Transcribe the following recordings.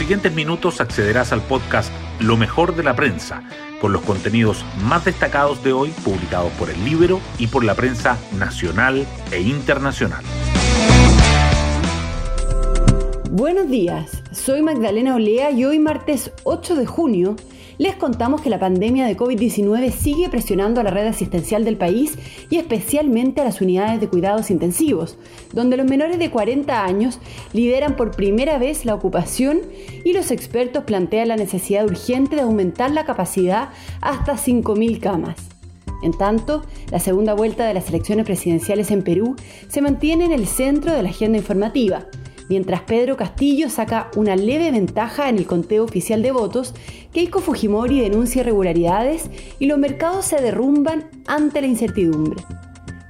siguientes minutos accederás al podcast Lo mejor de la prensa, con los contenidos más destacados de hoy publicados por el Libro y por la prensa nacional e internacional. Buenos días, soy Magdalena Olea y hoy martes 8 de junio les contamos que la pandemia de COVID-19 sigue presionando a la red asistencial del país y especialmente a las unidades de cuidados intensivos, donde los menores de 40 años lideran por primera vez la ocupación y los expertos plantean la necesidad urgente de aumentar la capacidad hasta 5.000 camas. En tanto, la segunda vuelta de las elecciones presidenciales en Perú se mantiene en el centro de la agenda informativa, mientras Pedro Castillo saca una leve ventaja en el conteo oficial de votos, Keiko Fujimori denuncia irregularidades y los mercados se derrumban ante la incertidumbre.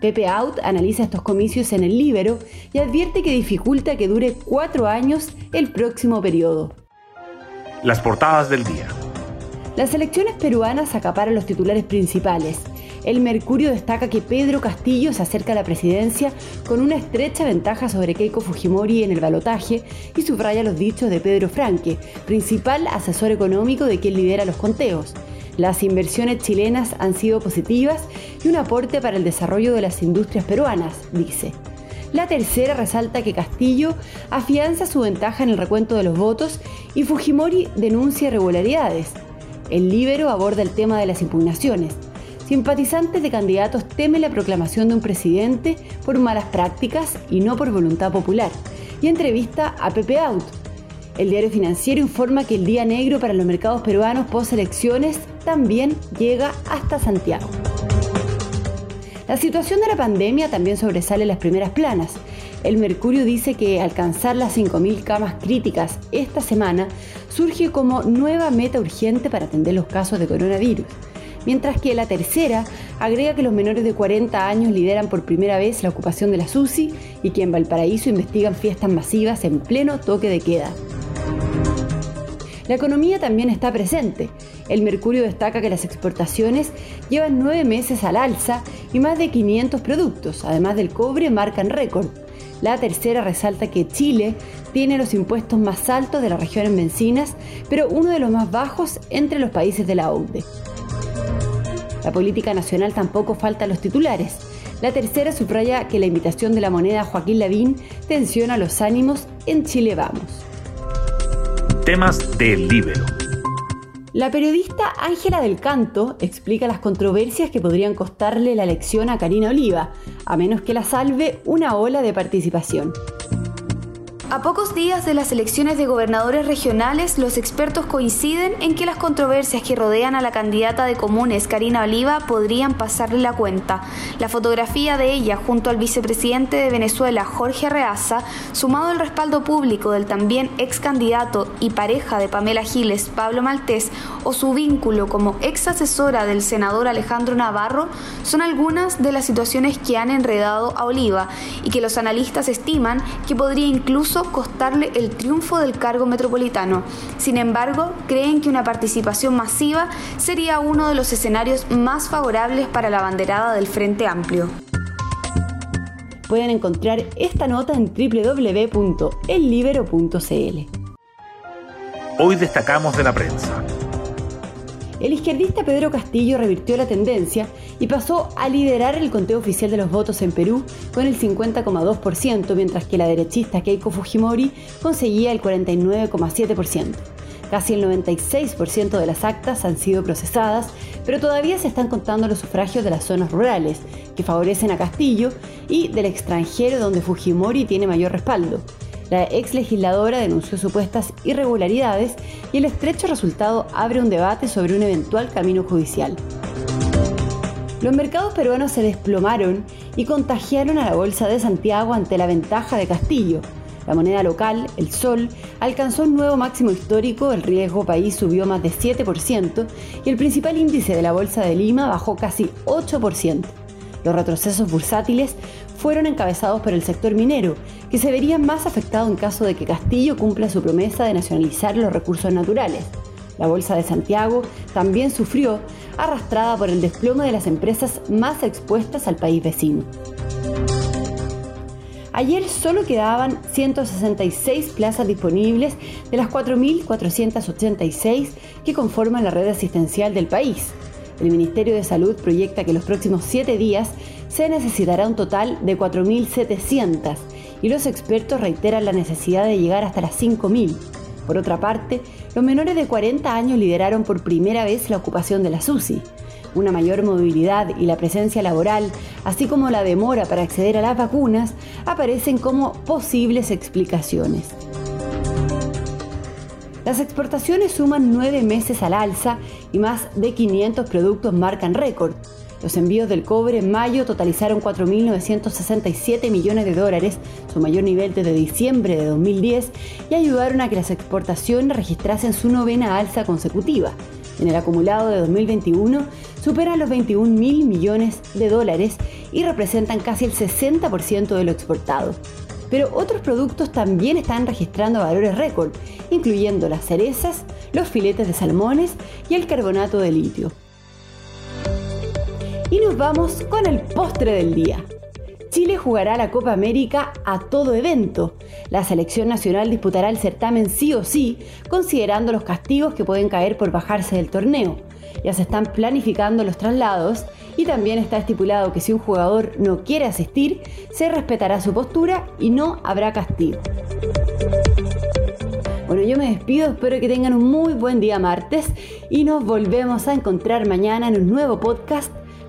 Pepe Out analiza estos comicios en el Libero y advierte que dificulta que dure cuatro años el próximo periodo. Las portadas del día. Las elecciones peruanas acaparan los titulares principales. El Mercurio destaca que Pedro Castillo se acerca a la presidencia con una estrecha ventaja sobre Keiko Fujimori en el balotaje y subraya los dichos de Pedro Franque, principal asesor económico de quien lidera los conteos. Las inversiones chilenas han sido positivas y un aporte para el desarrollo de las industrias peruanas, dice. La tercera resalta que Castillo afianza su ventaja en el recuento de los votos y Fujimori denuncia irregularidades. El Libero aborda el tema de las impugnaciones. Simpatizantes de candidatos temen la proclamación de un presidente por malas prácticas y no por voluntad popular. Y entrevista a Pepe Out. El diario financiero informa que el día negro para los mercados peruanos post elecciones también llega hasta Santiago. La situación de la pandemia también sobresale en las primeras planas. El Mercurio dice que alcanzar las 5.000 camas críticas esta semana surge como nueva meta urgente para atender los casos de coronavirus mientras que la tercera agrega que los menores de 40 años lideran por primera vez la ocupación de la SUSI y que en Valparaíso investigan fiestas masivas en pleno toque de queda. La economía también está presente. El Mercurio destaca que las exportaciones llevan nueve meses al alza y más de 500 productos, además del cobre, marcan récord. La tercera resalta que Chile tiene los impuestos más altos de la región en pero uno de los más bajos entre los países de la OCDE. La política nacional tampoco falta a los titulares. La tercera subraya que la invitación de la moneda Joaquín Lavín tensiona los ánimos en Chile Vamos. Temas del libro. La periodista Ángela del Canto explica las controversias que podrían costarle la elección a Karina Oliva, a menos que la salve una ola de participación. A pocos días de las elecciones de gobernadores regionales, los expertos coinciden en que las controversias que rodean a la candidata de comunes, Karina Oliva, podrían pasarle la cuenta. La fotografía de ella junto al vicepresidente de Venezuela, Jorge Reaza, sumado al respaldo público del también ex candidato y pareja de Pamela Giles, Pablo Maltés, o su vínculo como ex asesora del senador Alejandro Navarro, son algunas de las situaciones que han enredado a Oliva y que los analistas estiman que podría incluso costarle el triunfo del cargo metropolitano. Sin embargo, creen que una participación masiva sería uno de los escenarios más favorables para la banderada del Frente Amplio. Pueden encontrar esta nota en www.ellibero.cl. Hoy destacamos de la prensa. El izquierdista Pedro Castillo revirtió la tendencia y pasó a liderar el conteo oficial de los votos en Perú con el 50,2%, mientras que la derechista Keiko Fujimori conseguía el 49,7%. Casi el 96% de las actas han sido procesadas, pero todavía se están contando los sufragios de las zonas rurales, que favorecen a Castillo, y del extranjero donde Fujimori tiene mayor respaldo. La ex legisladora denunció supuestas irregularidades y el estrecho resultado abre un debate sobre un eventual camino judicial. Los mercados peruanos se desplomaron y contagiaron a la Bolsa de Santiago ante la ventaja de Castillo. La moneda local, el sol, alcanzó un nuevo máximo histórico, el riesgo país subió más de 7% y el principal índice de la Bolsa de Lima bajó casi 8%. Los retrocesos bursátiles fueron encabezados por el sector minero, que se vería más afectado en caso de que Castillo cumpla su promesa de nacionalizar los recursos naturales. La Bolsa de Santiago también sufrió, arrastrada por el desplome de las empresas más expuestas al país vecino. Ayer solo quedaban 166 plazas disponibles de las 4.486 que conforman la red asistencial del país. El Ministerio de Salud proyecta que los próximos 7 días se necesitará un total de 4.700 y los expertos reiteran la necesidad de llegar hasta las 5.000. Por otra parte, los menores de 40 años lideraron por primera vez la ocupación de la SUSI. Una mayor movilidad y la presencia laboral, así como la demora para acceder a las vacunas, aparecen como posibles explicaciones. Las exportaciones suman nueve meses al alza y más de 500 productos marcan récord. Los envíos del cobre en mayo totalizaron 4.967 millones de dólares, su mayor nivel desde diciembre de 2010, y ayudaron a que las exportaciones registrasen su novena alza consecutiva. En el acumulado de 2021 superan los 21 mil millones de dólares y representan casi el 60% de lo exportado. Pero otros productos también están registrando valores récord, incluyendo las cerezas, los filetes de salmones y el carbonato de litio. Y nos vamos con el postre del día. Chile jugará la Copa América a todo evento. La selección nacional disputará el certamen sí o sí, considerando los castigos que pueden caer por bajarse del torneo. Ya se están planificando los traslados y también está estipulado que si un jugador no quiere asistir, se respetará su postura y no habrá castigo. Bueno, yo me despido, espero que tengan un muy buen día martes y nos volvemos a encontrar mañana en un nuevo podcast